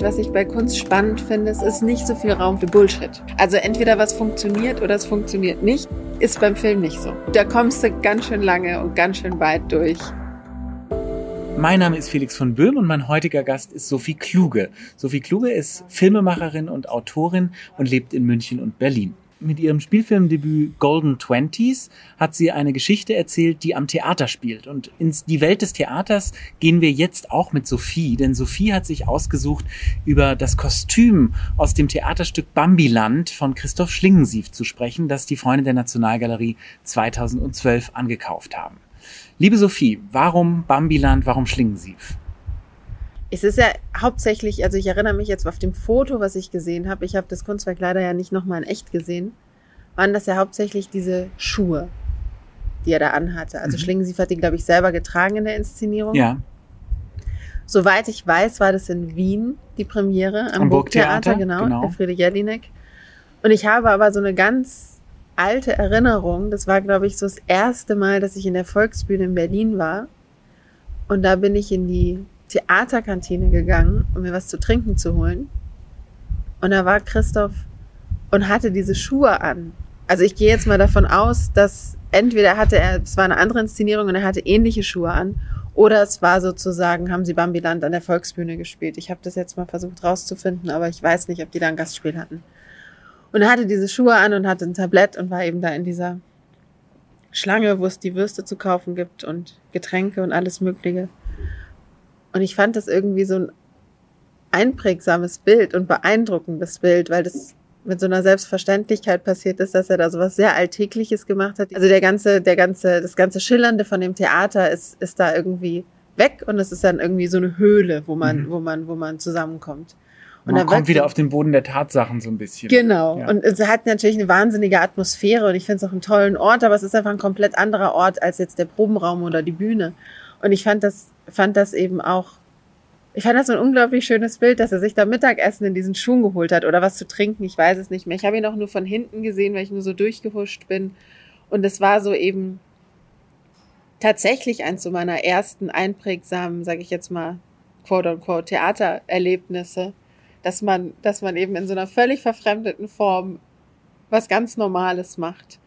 Was ich bei Kunst spannend finde, es ist nicht so viel Raum für Bullshit. Also entweder was funktioniert oder es funktioniert nicht. Ist beim Film nicht so. Da kommst du ganz schön lange und ganz schön weit durch. Mein Name ist Felix von Böhm und mein heutiger Gast ist Sophie Kluge. Sophie Kluge ist Filmemacherin und Autorin und lebt in München und Berlin mit ihrem Spielfilmdebüt Golden Twenties hat sie eine Geschichte erzählt, die am Theater spielt. Und in die Welt des Theaters gehen wir jetzt auch mit Sophie, denn Sophie hat sich ausgesucht, über das Kostüm aus dem Theaterstück Bambiland von Christoph Schlingensief zu sprechen, das die Freunde der Nationalgalerie 2012 angekauft haben. Liebe Sophie, warum Bambiland, warum Schlingensief? Es ist ja hauptsächlich, also ich erinnere mich jetzt auf dem Foto, was ich gesehen habe. Ich habe das Kunstwerk leider ja nicht nochmal in echt gesehen. Waren das ja hauptsächlich diese Schuhe, die er da anhatte. Also mhm. Schlingensief hat die, glaube ich, selber getragen in der Inszenierung. Ja. Soweit ich weiß, war das in Wien die Premiere am, am Burgtheater, genau, genau. Elfriede Jelinek. Und ich habe aber so eine ganz alte Erinnerung. Das war, glaube ich, so das erste Mal, dass ich in der Volksbühne in Berlin war. Und da bin ich in die Theaterkantine gegangen, um mir was zu trinken zu holen. Und da war Christoph und hatte diese Schuhe an. Also ich gehe jetzt mal davon aus, dass entweder hatte er, es war eine andere Inszenierung und er hatte ähnliche Schuhe an, oder es war sozusagen, haben sie Bambiland an der Volksbühne gespielt. Ich habe das jetzt mal versucht rauszufinden, aber ich weiß nicht, ob die da ein Gastspiel hatten. Und er hatte diese Schuhe an und hatte ein Tablett und war eben da in dieser Schlange, wo es die Würste zu kaufen gibt und Getränke und alles Mögliche. Und ich fand das irgendwie so ein einprägsames Bild und beeindruckendes Bild, weil das mit so einer Selbstverständlichkeit passiert ist, dass er da so was sehr Alltägliches gemacht hat. Also der ganze, der ganze, das ganze Schillernde von dem Theater ist, ist da irgendwie weg und es ist dann irgendwie so eine Höhle, wo man, mhm. wo man, wo man zusammenkommt. Und man kommt wieder auf den Boden der Tatsachen so ein bisschen. Genau. Ja. Und es hat natürlich eine wahnsinnige Atmosphäre und ich finde es auch einen tollen Ort, aber es ist einfach ein komplett anderer Ort als jetzt der Probenraum oder die Bühne. Und ich fand das, fand das eben auch, ich fand das so ein unglaublich schönes Bild, dass er sich da Mittagessen in diesen Schuhen geholt hat oder was zu trinken, ich weiß es nicht mehr. Ich habe ihn auch nur von hinten gesehen, weil ich nur so durchgehuscht bin. Und es war so eben tatsächlich eins so meiner ersten einprägsamen, sage ich jetzt mal, quote unquote, Theatererlebnisse, dass man, dass man eben in so einer völlig verfremdeten Form was ganz Normales macht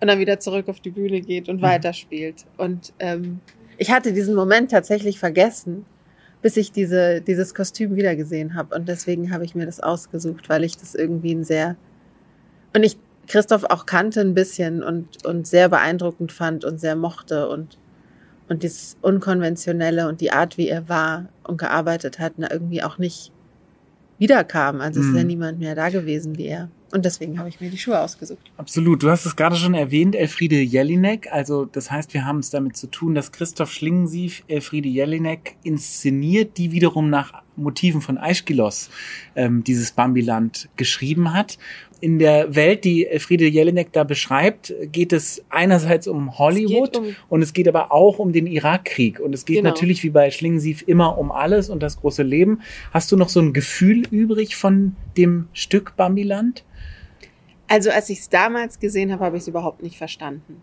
und dann wieder zurück auf die Bühne geht und mhm. weiterspielt. Und ähm, ich hatte diesen Moment tatsächlich vergessen, bis ich diese, dieses Kostüm wiedergesehen habe. Und deswegen habe ich mir das ausgesucht, weil ich das irgendwie ein sehr und ich Christoph auch kannte ein bisschen und, und sehr beeindruckend fand und sehr mochte und, und das Unkonventionelle und die Art, wie er war und gearbeitet hat, irgendwie auch nicht wiederkam. Also es ist ja mhm. niemand mehr da gewesen wie er. Und deswegen habe ich mir die Schuhe ausgesucht. Absolut. Du hast es gerade schon erwähnt, Elfriede Jelinek. Also das heißt, wir haben es damit zu tun, dass Christoph Schlingensief Elfriede Jelinek inszeniert, die wiederum nach Motiven von Aeschylos ähm, dieses Bambiland geschrieben hat in der Welt, die Friede Jelinek da beschreibt, geht es einerseits um Hollywood es um und es geht aber auch um den Irakkrieg. Und es geht genau. natürlich wie bei Schlingensief immer um alles und das große Leben. Hast du noch so ein Gefühl übrig von dem Stück Bambiland? Also als ich es damals gesehen habe, habe ich es überhaupt nicht verstanden.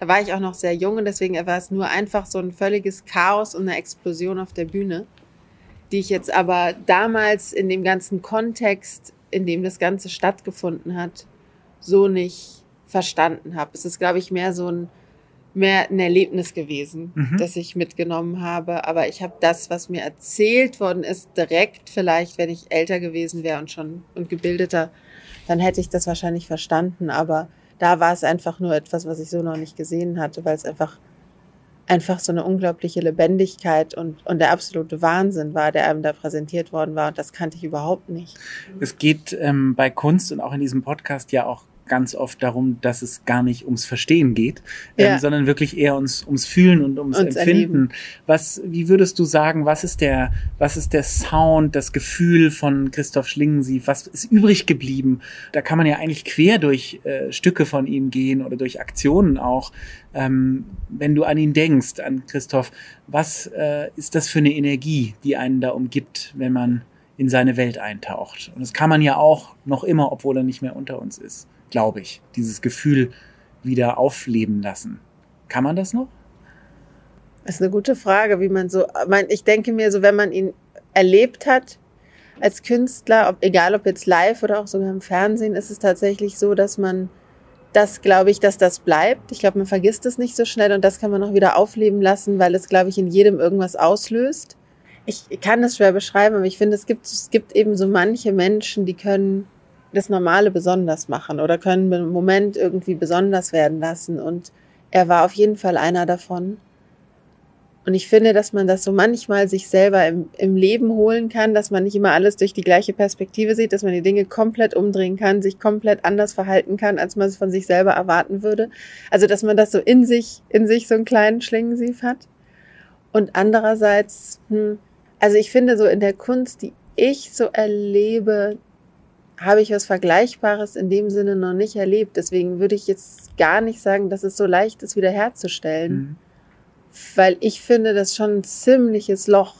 Da war ich auch noch sehr jung und deswegen war es nur einfach so ein völliges Chaos und eine Explosion auf der Bühne, die ich jetzt aber damals in dem ganzen Kontext in dem das Ganze stattgefunden hat, so nicht verstanden habe. Es ist, glaube ich, mehr so ein mehr ein Erlebnis gewesen, mhm. das ich mitgenommen habe. Aber ich habe das, was mir erzählt worden ist, direkt vielleicht, wenn ich älter gewesen wäre und schon und gebildeter, dann hätte ich das wahrscheinlich verstanden. Aber da war es einfach nur etwas, was ich so noch nicht gesehen hatte, weil es einfach einfach so eine unglaubliche Lebendigkeit und, und der absolute Wahnsinn war, der einem da präsentiert worden war. Und das kannte ich überhaupt nicht. Es geht ähm, bei Kunst und auch in diesem Podcast ja auch ganz oft darum, dass es gar nicht ums Verstehen geht, ähm, ja. ähm, sondern wirklich eher ums, ums Fühlen und ums Uns Empfinden. Erleben. Was, wie würdest du sagen, was ist der, was ist der Sound, das Gefühl von Christoph Schlingensief? Was ist übrig geblieben? Da kann man ja eigentlich quer durch äh, Stücke von ihm gehen oder durch Aktionen auch. Ähm, wenn du an ihn denkst, an Christoph, was äh, ist das für eine Energie, die einen da umgibt, wenn man in seine Welt eintaucht? Und das kann man ja auch noch immer, obwohl er nicht mehr unter uns ist glaube ich, dieses Gefühl wieder aufleben lassen. Kann man das noch? Das ist eine gute Frage, wie man so, ich denke mir so, wenn man ihn erlebt hat, als Künstler, ob, egal ob jetzt live oder auch sogar im Fernsehen, ist es tatsächlich so, dass man das, glaube ich, dass das bleibt. Ich glaube, man vergisst es nicht so schnell und das kann man auch wieder aufleben lassen, weil es, glaube ich, in jedem irgendwas auslöst. Ich kann das schwer beschreiben, aber ich finde, es gibt, es gibt eben so manche Menschen, die können das Normale besonders machen oder können im Moment irgendwie besonders werden lassen. Und er war auf jeden Fall einer davon. Und ich finde, dass man das so manchmal sich selber im, im Leben holen kann, dass man nicht immer alles durch die gleiche Perspektive sieht, dass man die Dinge komplett umdrehen kann, sich komplett anders verhalten kann, als man es von sich selber erwarten würde. Also, dass man das so in sich, in sich so einen kleinen Schlingensief hat. Und andererseits, hm, also ich finde so in der Kunst, die ich so erlebe, habe ich was Vergleichbares in dem Sinne noch nicht erlebt. Deswegen würde ich jetzt gar nicht sagen, dass es so leicht ist, wiederherzustellen. Mhm weil ich finde, dass schon ein ziemliches Loch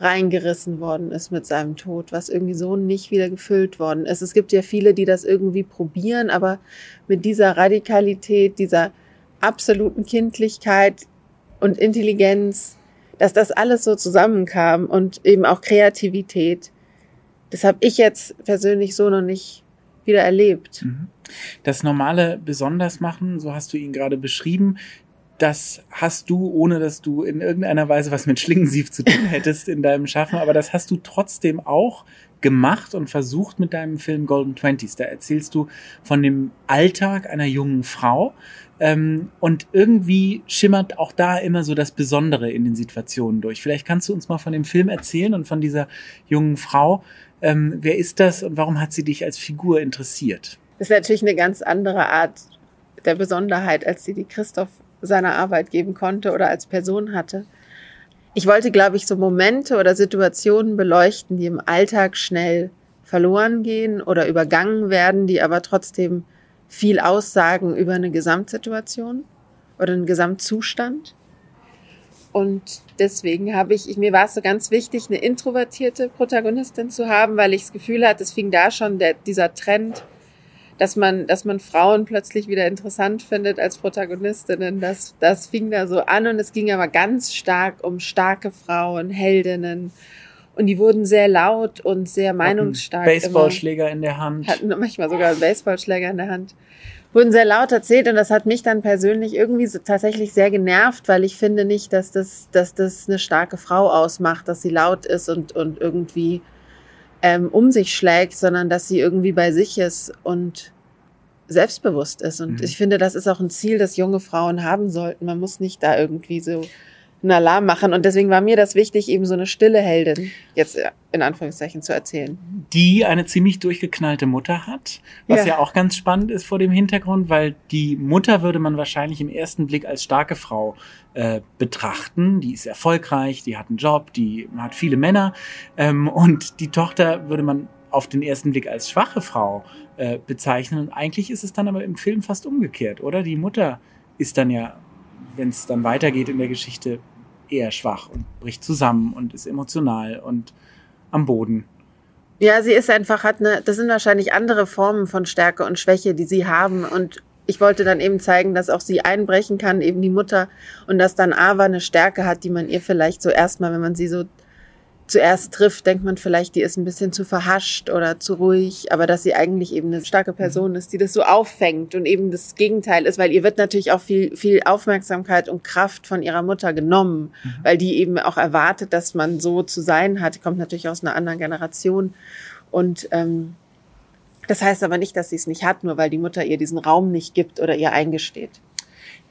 reingerissen worden ist mit seinem Tod, was irgendwie so nicht wieder gefüllt worden ist. Es gibt ja viele, die das irgendwie probieren, aber mit dieser Radikalität, dieser absoluten Kindlichkeit und Intelligenz, dass das alles so zusammenkam und eben auch Kreativität, das habe ich jetzt persönlich so noch nicht wieder erlebt. Mhm. Das normale Besondersmachen, so hast du ihn gerade beschrieben, das hast du, ohne dass du in irgendeiner Weise was mit Schlingensief zu tun hättest in deinem Schaffen, aber das hast du trotzdem auch gemacht und versucht mit deinem Film Golden Twenties. Da erzählst du von dem Alltag einer jungen Frau ähm, und irgendwie schimmert auch da immer so das Besondere in den Situationen durch. Vielleicht kannst du uns mal von dem Film erzählen und von dieser jungen Frau. Ähm, wer ist das und warum hat sie dich als Figur interessiert? Das ist natürlich eine ganz andere Art der Besonderheit, als die, die Christoph seiner Arbeit geben konnte oder als Person hatte. Ich wollte, glaube ich, so Momente oder Situationen beleuchten, die im Alltag schnell verloren gehen oder übergangen werden, die aber trotzdem viel aussagen über eine Gesamtsituation oder einen Gesamtzustand. Und deswegen habe ich, mir war es so ganz wichtig, eine introvertierte Protagonistin zu haben, weil ich das Gefühl hatte, es fing da schon der, dieser Trend dass man, dass man Frauen plötzlich wieder interessant findet als Protagonistinnen. Das, das fing da so an und es ging aber ganz stark um starke Frauen, Heldinnen. Und die wurden sehr laut und sehr meinungsstark. Baseballschläger in der Hand. Hatten manchmal sogar einen Baseballschläger in der Hand. Wurden sehr laut erzählt und das hat mich dann persönlich irgendwie so tatsächlich sehr genervt, weil ich finde nicht, dass das, dass das eine starke Frau ausmacht, dass sie laut ist und, und irgendwie ähm, um sich schlägt, sondern dass sie irgendwie bei sich ist und selbstbewusst ist. Und mhm. ich finde, das ist auch ein Ziel, das junge Frauen haben sollten. Man muss nicht da irgendwie so einen Alarm machen. Und deswegen war mir das wichtig, eben so eine stille Heldin jetzt in Anführungszeichen zu erzählen. Die eine ziemlich durchgeknallte Mutter hat, was ja. ja auch ganz spannend ist vor dem Hintergrund, weil die Mutter würde man wahrscheinlich im ersten Blick als starke Frau äh, betrachten. Die ist erfolgreich, die hat einen Job, die hat viele Männer. Ähm, und die Tochter würde man auf den ersten Blick als schwache Frau äh, bezeichnen. Und eigentlich ist es dann aber im Film fast umgekehrt, oder? Die Mutter ist dann ja, wenn es dann weitergeht in der Geschichte, eher schwach und bricht zusammen und ist emotional und am Boden. Ja, sie ist einfach, hat eine, das sind wahrscheinlich andere Formen von Stärke und Schwäche, die sie haben. Und ich wollte dann eben zeigen, dass auch sie einbrechen kann, eben die Mutter, und dass dann Ava eine Stärke hat, die man ihr vielleicht so erstmal, wenn man sie so zuerst trifft, denkt man vielleicht, die ist ein bisschen zu verhascht oder zu ruhig, aber dass sie eigentlich eben eine starke Person mhm. ist, die das so auffängt und eben das Gegenteil ist, weil ihr wird natürlich auch viel, viel Aufmerksamkeit und Kraft von ihrer Mutter genommen, mhm. weil die eben auch erwartet, dass man so zu sein hat. Die kommt natürlich aus einer anderen Generation und ähm, das heißt aber nicht, dass sie es nicht hat, nur weil die Mutter ihr diesen Raum nicht gibt oder ihr eingesteht.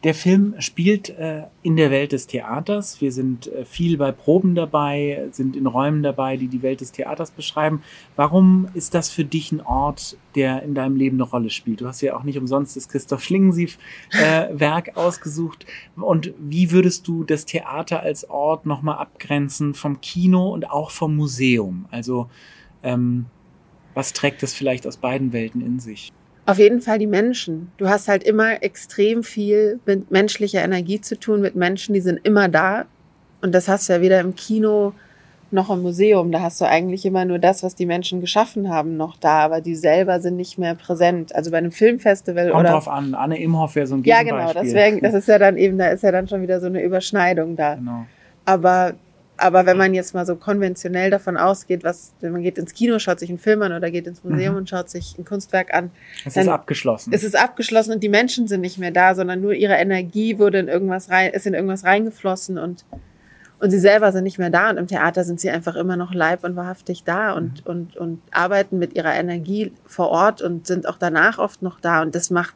Der Film spielt äh, in der Welt des Theaters. Wir sind äh, viel bei Proben dabei, sind in Räumen dabei, die die Welt des Theaters beschreiben. Warum ist das für dich ein Ort, der in deinem Leben eine Rolle spielt? Du hast ja auch nicht umsonst das Christoph Schlingensief-Werk äh, ausgesucht. Und wie würdest du das Theater als Ort nochmal abgrenzen vom Kino und auch vom Museum? Also ähm, was trägt das vielleicht aus beiden Welten in sich? Auf jeden Fall die Menschen. Du hast halt immer extrem viel mit menschlicher Energie zu tun, mit Menschen, die sind immer da. Und das hast du ja weder im Kino noch im Museum. Da hast du eigentlich immer nur das, was die Menschen geschaffen haben, noch da, aber die selber sind nicht mehr präsent. Also bei einem Filmfestival Kommt oder. drauf an. Anne Imhoff wäre so ein Ja, genau. Wär, das ist ja dann eben, da ist ja dann schon wieder so eine Überschneidung da. Genau. Aber aber wenn man jetzt mal so konventionell davon ausgeht, was, wenn man geht ins Kino, schaut sich einen Film an oder geht ins Museum mhm. und schaut sich ein Kunstwerk an. Es ist abgeschlossen. Es ist abgeschlossen und die Menschen sind nicht mehr da, sondern nur ihre Energie wurde in irgendwas rein, ist in irgendwas reingeflossen und, und sie selber sind nicht mehr da. Und im Theater sind sie einfach immer noch leib und wahrhaftig da und, mhm. und, und arbeiten mit ihrer Energie vor Ort und sind auch danach oft noch da. Und das macht,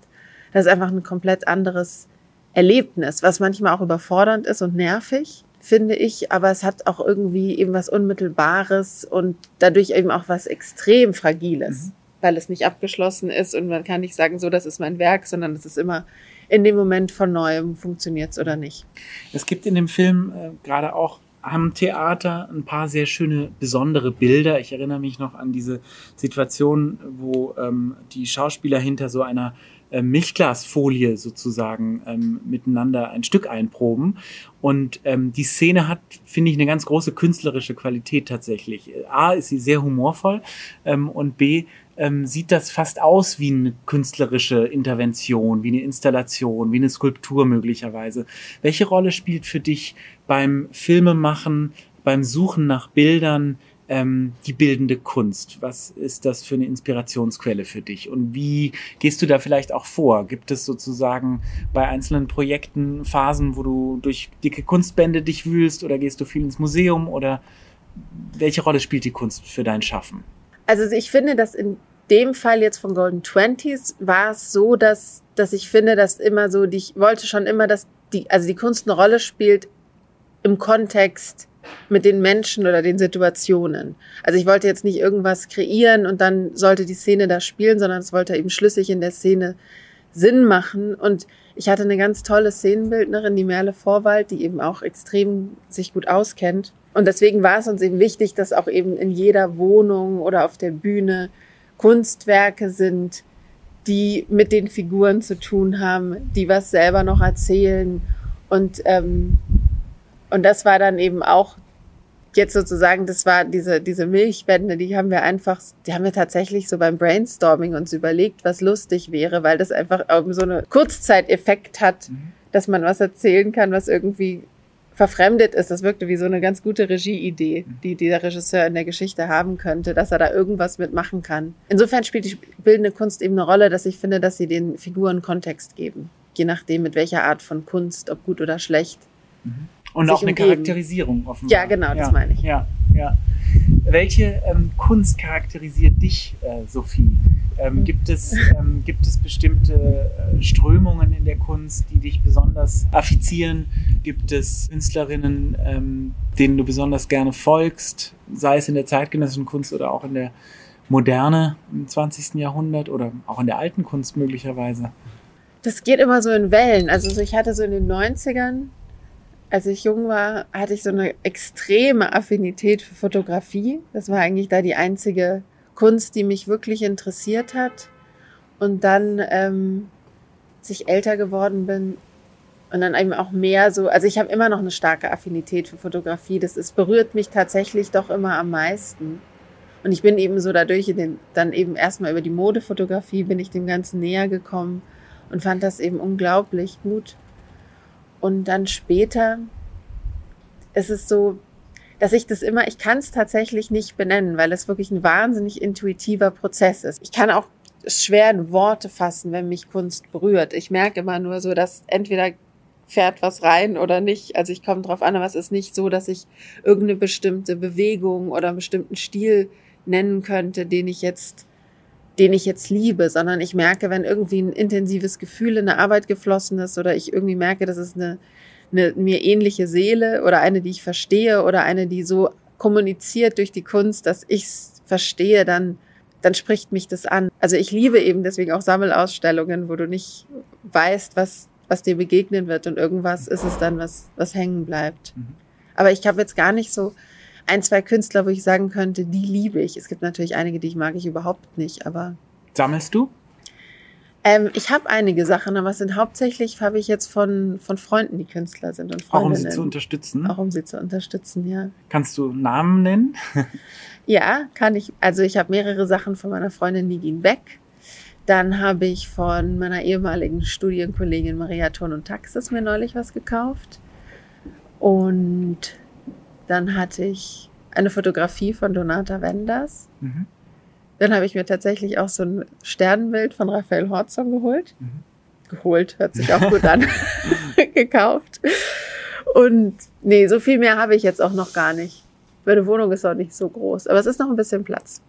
das ist einfach ein komplett anderes Erlebnis, was manchmal auch überfordernd ist und nervig finde ich, aber es hat auch irgendwie eben was Unmittelbares und dadurch eben auch was extrem Fragiles, mhm. weil es nicht abgeschlossen ist und man kann nicht sagen, so, das ist mein Werk, sondern es ist immer in dem Moment von neuem, funktioniert es oder nicht. Es gibt in dem Film äh, gerade auch am Theater ein paar sehr schöne, besondere Bilder. Ich erinnere mich noch an diese Situation, wo ähm, die Schauspieler hinter so einer äh, Milchglasfolie sozusagen ähm, miteinander ein Stück einproben. Und ähm, die Szene hat, finde ich, eine ganz große künstlerische Qualität tatsächlich. A ist sie sehr humorvoll ähm, und B ähm, sieht das fast aus wie eine künstlerische Intervention, wie eine Installation, wie eine Skulptur möglicherweise. Welche Rolle spielt für dich beim Filmemachen, beim Suchen nach Bildern ähm, die bildende Kunst? Was ist das für eine Inspirationsquelle für dich? Und wie gehst du da vielleicht auch vor? Gibt es sozusagen bei einzelnen Projekten Phasen, wo du durch dicke Kunstbände dich wühlst oder gehst du viel ins Museum oder welche Rolle spielt die Kunst für dein Schaffen? Also ich finde, dass in dem Fall jetzt von Golden Twenties war es so, dass, dass ich finde, dass immer so, ich wollte schon immer, dass die, also die Kunst eine Rolle spielt im Kontext mit den Menschen oder den Situationen. Also ich wollte jetzt nicht irgendwas kreieren und dann sollte die Szene da spielen, sondern es wollte eben schlüssig in der Szene Sinn machen. Und ich hatte eine ganz tolle Szenenbildnerin, die Merle Vorwald, die eben auch extrem sich gut auskennt. Und deswegen war es uns eben wichtig, dass auch eben in jeder Wohnung oder auf der Bühne Kunstwerke sind, die mit den Figuren zu tun haben, die was selber noch erzählen. Und ähm, und das war dann eben auch jetzt sozusagen, das war diese, diese Milchwände, die haben wir einfach, die haben wir tatsächlich so beim Brainstorming uns überlegt, was lustig wäre, weil das einfach so einen Kurzzeiteffekt hat, mhm. dass man was erzählen kann, was irgendwie verfremdet ist. Das wirkte wie so eine ganz gute Regieidee, mhm. die der Regisseur in der Geschichte haben könnte, dass er da irgendwas mitmachen kann. Insofern spielt die bildende Kunst eben eine Rolle, dass ich finde, dass sie den Figuren Kontext geben. Je nachdem, mit welcher Art von Kunst, ob gut oder schlecht. Mhm. Und auch eine umgeben. Charakterisierung offenbar. Ja, genau, das ja, meine ich. Ja, ja. Welche ähm, Kunst charakterisiert dich, äh, Sophie? Ähm, mhm. gibt, es, ähm, gibt es bestimmte äh, Strömungen in der Kunst, die dich besonders affizieren? Gibt es Künstlerinnen, ähm, denen du besonders gerne folgst, sei es in der zeitgenössischen Kunst oder auch in der Moderne im 20. Jahrhundert oder auch in der alten Kunst möglicherweise? Das geht immer so in Wellen. Also ich hatte so in den 90ern als ich jung war, hatte ich so eine extreme Affinität für Fotografie. Das war eigentlich da die einzige Kunst, die mich wirklich interessiert hat. Und dann, ähm, als ich älter geworden bin und dann eben auch mehr so, also ich habe immer noch eine starke Affinität für Fotografie. Das ist, berührt mich tatsächlich doch immer am meisten. Und ich bin eben so dadurch den, dann eben erstmal über die Modefotografie bin ich dem Ganzen näher gekommen und fand das eben unglaublich gut. Und dann später ist es so, dass ich das immer, ich kann es tatsächlich nicht benennen, weil es wirklich ein wahnsinnig intuitiver Prozess ist. Ich kann auch schwer in Worte fassen, wenn mich Kunst berührt. Ich merke immer nur so, dass entweder fährt was rein oder nicht. Also ich komme drauf an, aber es ist nicht so, dass ich irgendeine bestimmte Bewegung oder einen bestimmten Stil nennen könnte, den ich jetzt den ich jetzt liebe, sondern ich merke, wenn irgendwie ein intensives Gefühl in der Arbeit geflossen ist oder ich irgendwie merke, das ist eine, eine mir ähnliche Seele oder eine, die ich verstehe oder eine, die so kommuniziert durch die Kunst, dass ich es verstehe, dann, dann spricht mich das an. Also ich liebe eben deswegen auch Sammelausstellungen, wo du nicht weißt, was, was dir begegnen wird und irgendwas ist es dann, was, was hängen bleibt. Mhm. Aber ich habe jetzt gar nicht so, ein, zwei Künstler, wo ich sagen könnte, die liebe ich. Es gibt natürlich einige, die ich mag ich überhaupt nicht, aber. Sammelst du? Ähm, ich habe einige Sachen, aber es sind hauptsächlich, habe ich jetzt von, von Freunden, die Künstler sind und Freundinnen. Auch um sie zu unterstützen? Auch um sie zu unterstützen, ja. Kannst du Namen nennen? ja, kann ich. Also ich habe mehrere Sachen von meiner Freundin Nigin Beck. Dann habe ich von meiner ehemaligen Studienkollegin Maria Thorn und Taxis mir neulich was gekauft. Und Dann hatte ich eine Fotografie von Donata Wenders. Mhm. Dann habe ich mir tatsächlich auch so ein Sternbild von Raphael Horzon geholt. Mhm. Geholt, hört sich auch gut an. Gekauft. Und nee, so viel mehr habe ich jetzt auch noch gar nicht. Meine Wohnung ist auch nicht so groß, aber es ist noch ein bisschen Platz.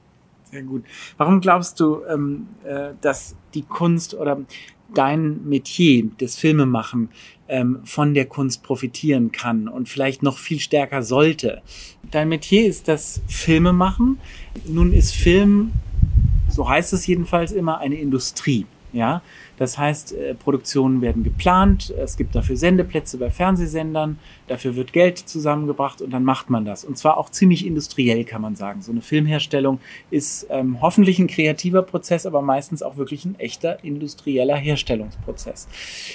Sehr gut. Warum glaubst du, ähm, äh, dass die Kunst oder dein Metier, das Filmemachen, ähm, von der Kunst profitieren kann und vielleicht noch viel stärker sollte? Dein Metier ist das Filmemachen. Nun ist Film, so heißt es jedenfalls immer, eine Industrie. Ja, das heißt, äh, Produktionen werden geplant, es gibt dafür Sendeplätze bei Fernsehsendern, dafür wird Geld zusammengebracht und dann macht man das. Und zwar auch ziemlich industriell, kann man sagen. So eine Filmherstellung ist ähm, hoffentlich ein kreativer Prozess, aber meistens auch wirklich ein echter industrieller Herstellungsprozess.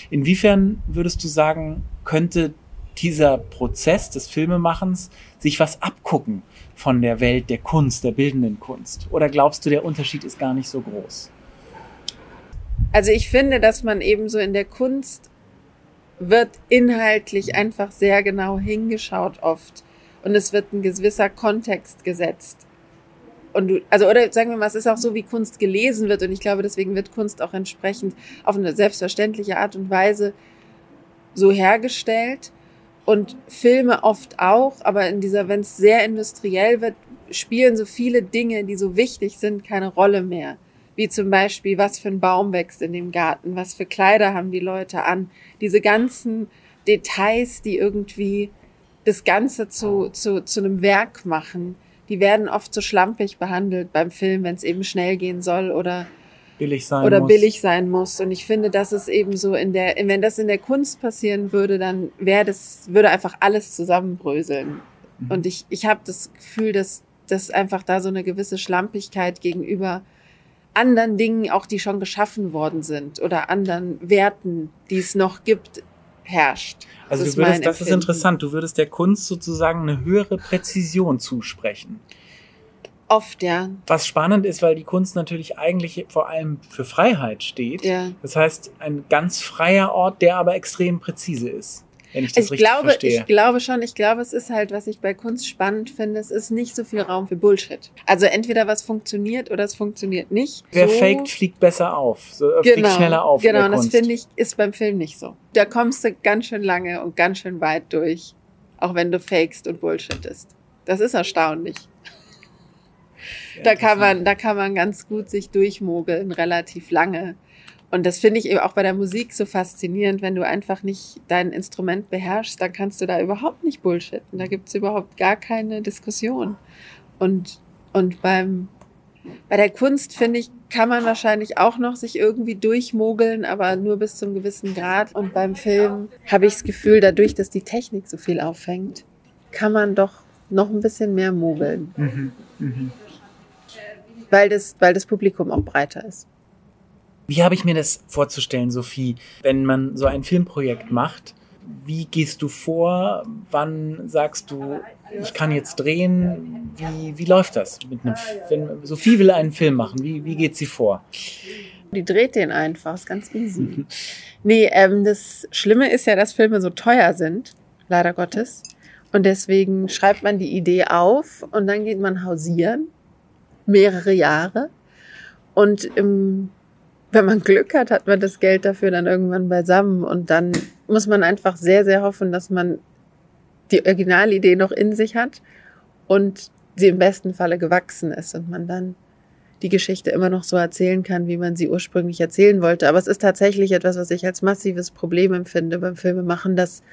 Inwiefern würdest du sagen, könnte dieser Prozess des Filmemachens sich was abgucken von der Welt der Kunst, der bildenden Kunst? Oder glaubst du, der Unterschied ist gar nicht so groß? Also ich finde, dass man eben so in der Kunst wird inhaltlich einfach sehr genau hingeschaut oft. Und es wird ein gewisser Kontext gesetzt. Und du, also, oder sagen wir mal, es ist auch so, wie Kunst gelesen wird. Und ich glaube, deswegen wird Kunst auch entsprechend auf eine selbstverständliche Art und Weise so hergestellt. Und Filme oft auch, aber in dieser, wenn es sehr industriell wird, spielen so viele Dinge, die so wichtig sind, keine Rolle mehr wie zum Beispiel, was für ein Baum wächst in dem Garten, was für Kleider haben die Leute an, diese ganzen Details, die irgendwie das Ganze zu, zu, zu einem Werk machen, die werden oft so schlampig behandelt beim Film, wenn es eben schnell gehen soll oder billig sein oder muss. billig sein muss. Und ich finde, dass es eben so in der, wenn das in der Kunst passieren würde, dann wäre das, würde einfach alles zusammenbröseln. Mhm. Und ich, ich habe das Gefühl, dass, dass einfach da so eine gewisse Schlampigkeit gegenüber anderen Dingen, auch die schon geschaffen worden sind oder anderen Werten, die es noch gibt, herrscht. Also das du würdest, ist das ist interessant, du würdest der Kunst sozusagen eine höhere Präzision zusprechen. Oft, ja. Was spannend ist, weil die Kunst natürlich eigentlich vor allem für Freiheit steht. Ja. Das heißt, ein ganz freier Ort, der aber extrem präzise ist wenn ich das ich richtig glaube, verstehe. Ich glaube schon, ich glaube, es ist halt, was ich bei Kunst spannend finde, es ist nicht so viel Raum für Bullshit. Also entweder was funktioniert oder es funktioniert nicht. Wer so, faked, fliegt besser auf, so, äh, genau, fliegt schneller auf. Genau, das finde ich, ist beim Film nicht so. Da kommst du ganz schön lange und ganz schön weit durch, auch wenn du fakest und Bullshit ist. Das ist erstaunlich. da kann man, da kann man ganz gut sich durchmogeln, relativ lange. Und das finde ich eben auch bei der Musik so faszinierend, wenn du einfach nicht dein Instrument beherrschst, dann kannst du da überhaupt nicht bullshitten. Da gibt es überhaupt gar keine Diskussion. Und, und beim, bei der Kunst, finde ich, kann man wahrscheinlich auch noch sich irgendwie durchmogeln, aber nur bis zum gewissen Grad. Und beim Film habe ich das Gefühl, dadurch, dass die Technik so viel auffängt, kann man doch noch ein bisschen mehr mogeln. Mhm, mh. Weil das, weil das Publikum auch breiter ist. Wie habe ich mir das vorzustellen, Sophie, wenn man so ein Filmprojekt macht? Wie gehst du vor? Wann sagst du, ich kann jetzt drehen? Wie, wie läuft das? Wenn Sophie will einen Film machen, wie, wie geht sie vor? Die dreht den einfach, ist ganz easy. nee, ähm, das Schlimme ist ja, dass Filme so teuer sind, leider Gottes. Und deswegen schreibt man die Idee auf und dann geht man hausieren, mehrere Jahre. Und im wenn man Glück hat, hat man das Geld dafür dann irgendwann beisammen und dann muss man einfach sehr, sehr hoffen, dass man die Originalidee noch in sich hat und sie im besten Falle gewachsen ist und man dann die Geschichte immer noch so erzählen kann, wie man sie ursprünglich erzählen wollte. Aber es ist tatsächlich etwas, was ich als massives Problem empfinde beim Filmemachen, dass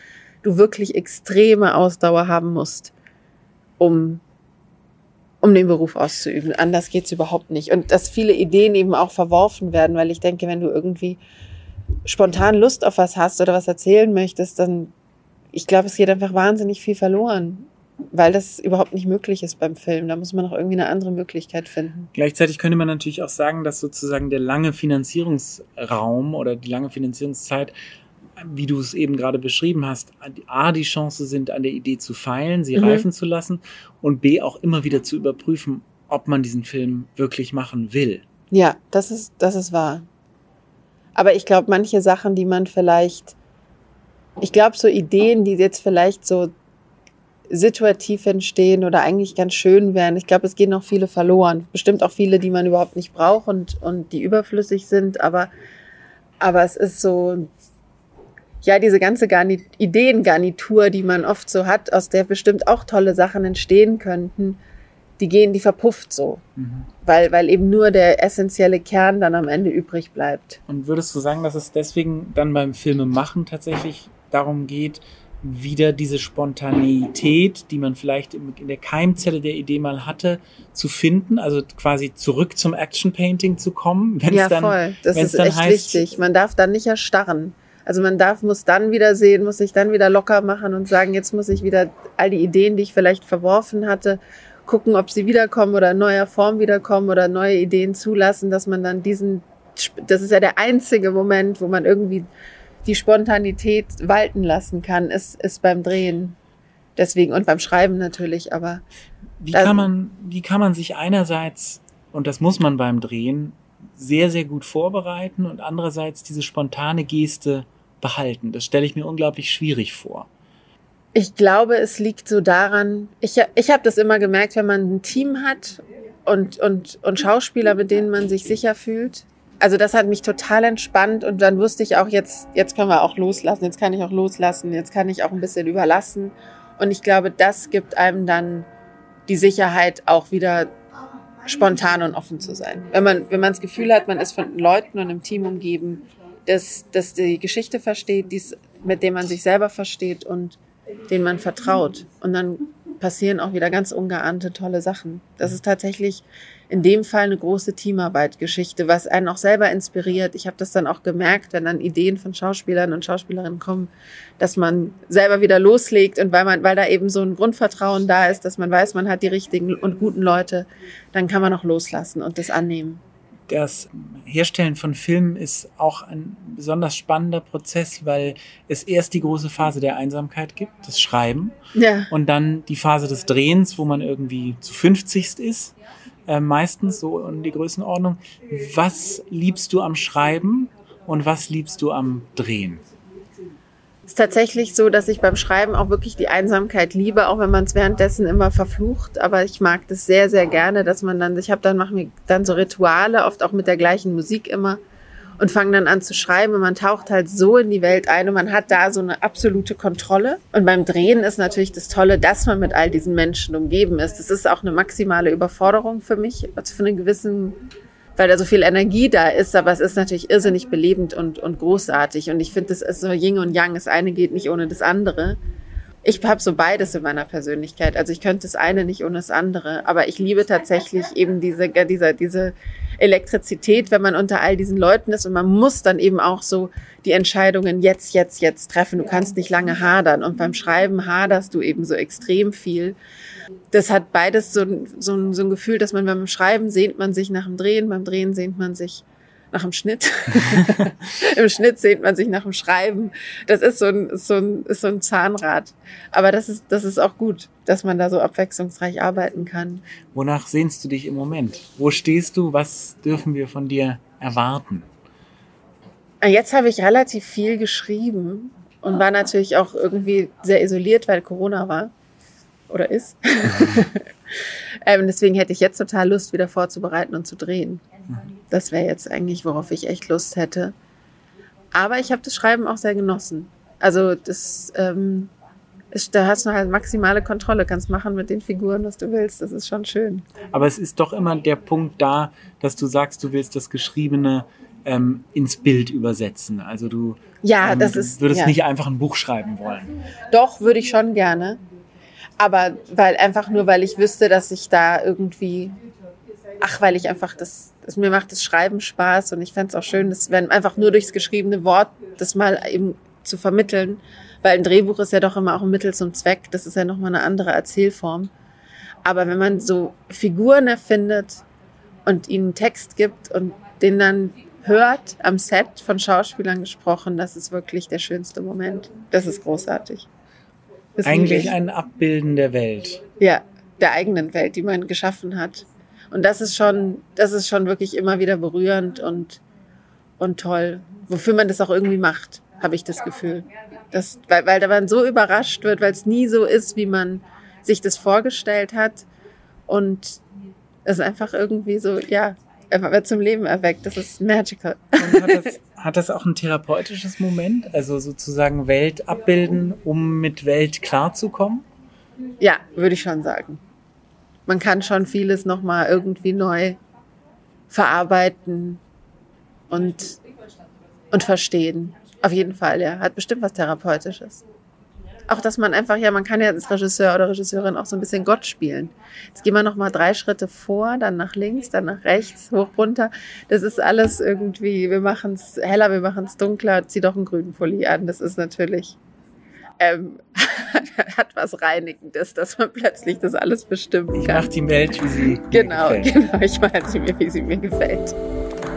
du wirklich extreme Ausdauer haben musst, um um den Beruf auszuüben. Anders geht's überhaupt nicht. Und dass viele Ideen eben auch verworfen werden, weil ich denke, wenn du irgendwie spontan Lust auf was hast oder was erzählen möchtest, dann, ich glaube, es geht einfach wahnsinnig viel verloren. Weil das überhaupt nicht möglich ist beim Film. Da muss man noch irgendwie eine andere Möglichkeit finden. Gleichzeitig könnte man natürlich auch sagen, dass sozusagen der lange Finanzierungsraum oder die lange Finanzierungszeit wie du es eben gerade beschrieben hast, A, die Chance sind, an der Idee zu feilen, sie mhm. reifen zu lassen und B, auch immer wieder zu überprüfen, ob man diesen Film wirklich machen will. Ja, das ist, das ist wahr. Aber ich glaube, manche Sachen, die man vielleicht, ich glaube, so Ideen, die jetzt vielleicht so situativ entstehen oder eigentlich ganz schön wären. Ich glaube, es gehen noch viele verloren. Bestimmt auch viele, die man überhaupt nicht braucht und, und die überflüssig sind. Aber, aber es ist so, ja, diese ganze Garnit Ideengarnitur, die man oft so hat, aus der bestimmt auch tolle Sachen entstehen könnten, die gehen, die verpufft so. Mhm. Weil, weil eben nur der essentielle Kern dann am Ende übrig bleibt. Und würdest du sagen, dass es deswegen dann beim Filmemachen tatsächlich darum geht, wieder diese Spontaneität, die man vielleicht in der Keimzelle der Idee mal hatte, zu finden, also quasi zurück zum Action Painting zu kommen. Wenn's ja, dann, voll. Das ist echt heißt, wichtig. Man darf dann nicht erstarren. Also man darf, muss dann wieder sehen, muss sich dann wieder locker machen und sagen, jetzt muss ich wieder all die Ideen, die ich vielleicht verworfen hatte, gucken, ob sie wiederkommen oder in neuer Form wiederkommen oder neue Ideen zulassen, dass man dann diesen, das ist ja der einzige Moment, wo man irgendwie die Spontanität walten lassen kann, ist, ist beim Drehen. Deswegen und beim Schreiben natürlich, aber. Wie kann man, wie kann man sich einerseits, und das muss man beim Drehen, sehr, sehr gut vorbereiten und andererseits diese spontane Geste behalten? Das stelle ich mir unglaublich schwierig vor. Ich glaube, es liegt so daran, ich, ich habe das immer gemerkt, wenn man ein Team hat und, und, und Schauspieler, mit denen man sich sicher fühlt, also das hat mich total entspannt und dann wusste ich auch jetzt, jetzt können wir auch loslassen, jetzt kann ich auch loslassen, jetzt kann ich auch ein bisschen überlassen. Und ich glaube, das gibt einem dann die Sicherheit, auch wieder spontan und offen zu sein. Wenn man, wenn man das Gefühl hat, man ist von Leuten und einem Team umgeben, das, das die Geschichte versteht, dies, mit dem man sich selber versteht und denen man vertraut. Und dann passieren auch wieder ganz ungeahnte tolle Sachen. Das ist tatsächlich in dem Fall eine große Teamarbeit-Geschichte, was einen auch selber inspiriert. Ich habe das dann auch gemerkt, wenn dann Ideen von Schauspielern und Schauspielerinnen kommen, dass man selber wieder loslegt und weil man, weil da eben so ein Grundvertrauen da ist, dass man weiß, man hat die richtigen und guten Leute, dann kann man auch loslassen und das annehmen. Das Herstellen von Filmen ist auch ein besonders spannender Prozess, weil es erst die große Phase der Einsamkeit gibt, das Schreiben, ja. und dann die Phase des Drehens, wo man irgendwie zu 50 ist äh, meistens so in die Größenordnung. Was liebst du am Schreiben und was liebst du am Drehen? Ist tatsächlich so, dass ich beim Schreiben auch wirklich die Einsamkeit liebe, auch wenn man es währenddessen immer verflucht. Aber ich mag das sehr, sehr gerne, dass man dann, ich habe dann, mache mir dann so Rituale, oft auch mit der gleichen Musik immer und fangen dann an zu schreiben und man taucht halt so in die Welt ein und man hat da so eine absolute Kontrolle. Und beim Drehen ist natürlich das Tolle, dass man mit all diesen Menschen umgeben ist. Das ist auch eine maximale Überforderung für mich, also für einen gewissen, weil da so viel Energie da ist, aber es ist natürlich irrsinnig belebend und, und großartig. Und ich finde, das ist so Yin und Yang. Das eine geht nicht ohne das andere ich habe so beides in meiner Persönlichkeit. Also ich könnte das eine nicht ohne das andere. Aber ich liebe tatsächlich eben diese, diese, diese Elektrizität, wenn man unter all diesen Leuten ist. Und man muss dann eben auch so die Entscheidungen jetzt, jetzt, jetzt treffen. Du kannst nicht lange hadern. Und beim Schreiben haderst du eben so extrem viel. Das hat beides so, so, so ein Gefühl, dass man beim Schreiben sehnt man sich nach dem Drehen, beim Drehen sehnt man sich nach dem Schnitt. Im Schnitt sehnt man sich nach dem Schreiben. Das ist so ein, ist so ein, ist so ein Zahnrad. Aber das ist, das ist auch gut, dass man da so abwechslungsreich arbeiten kann. Wonach sehnst du dich im Moment? Wo stehst du? Was dürfen wir von dir erwarten? Jetzt habe ich relativ viel geschrieben und war natürlich auch irgendwie sehr isoliert, weil Corona war oder ist. ähm, deswegen hätte ich jetzt total Lust, wieder vorzubereiten und zu drehen. Das wäre jetzt eigentlich, worauf ich echt Lust hätte. Aber ich habe das Schreiben auch sehr genossen. Also das, ähm, ist, da hast du halt maximale Kontrolle, kannst machen mit den Figuren, was du willst. Das ist schon schön. Aber es ist doch immer der Punkt da, dass du sagst, du willst das Geschriebene ähm, ins Bild übersetzen. Also du, ja, ähm, das ist, würdest ja. nicht einfach ein Buch schreiben wollen. Doch, würde ich schon gerne. Aber weil einfach nur, weil ich wüsste, dass ich da irgendwie ach, weil ich einfach das, das mir macht das Schreiben Spaß und ich fände es auch schön, das wenn einfach nur durchs geschriebene Wort das mal eben zu vermitteln, weil ein Drehbuch ist ja doch immer auch ein Mittel zum Zweck, das ist ja nochmal eine andere Erzählform. Aber wenn man so Figuren erfindet und ihnen Text gibt und den dann hört am Set von Schauspielern gesprochen, das ist wirklich der schönste Moment. Das ist großartig. Das Eigentlich ein Abbilden der Welt. Ja, der eigenen Welt, die man geschaffen hat. Und das ist schon, das ist schon wirklich immer wieder berührend und, und toll. Wofür man das auch irgendwie macht, habe ich das Gefühl. Das, weil, weil da man so überrascht wird, weil es nie so ist, wie man sich das vorgestellt hat und es einfach irgendwie so, ja, er wird zum Leben erweckt. Das ist magical. Und hat das, hat das auch ein therapeutisches Moment? Also sozusagen Welt abbilden, um mit Welt klarzukommen? Ja, würde ich schon sagen. Man kann schon vieles nochmal irgendwie neu verarbeiten und, und verstehen. Auf jeden Fall, ja. Hat bestimmt was Therapeutisches auch, dass man einfach, ja, man kann ja als Regisseur oder Regisseurin auch so ein bisschen Gott spielen. Jetzt gehen wir nochmal drei Schritte vor, dann nach links, dann nach rechts, hoch, runter. Das ist alles irgendwie, wir machen es heller, wir machen es dunkler, zieh doch einen grünen Pulli an. Das ist natürlich, ähm, hat was Reinigendes, dass man plötzlich das alles bestimmen kann. Ich mach die Welt, wie sie genau, mir gefällt. Genau, genau, ich mache sie mir, wie sie mir gefällt.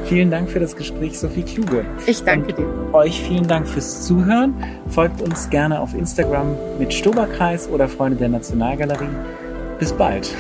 Vielen Dank für das Gespräch, Sophie Kluge. Ich danke dir. Euch vielen Dank fürs Zuhören. Folgt uns gerne auf Instagram mit Stoberkreis oder Freunde der Nationalgalerie. Bis bald.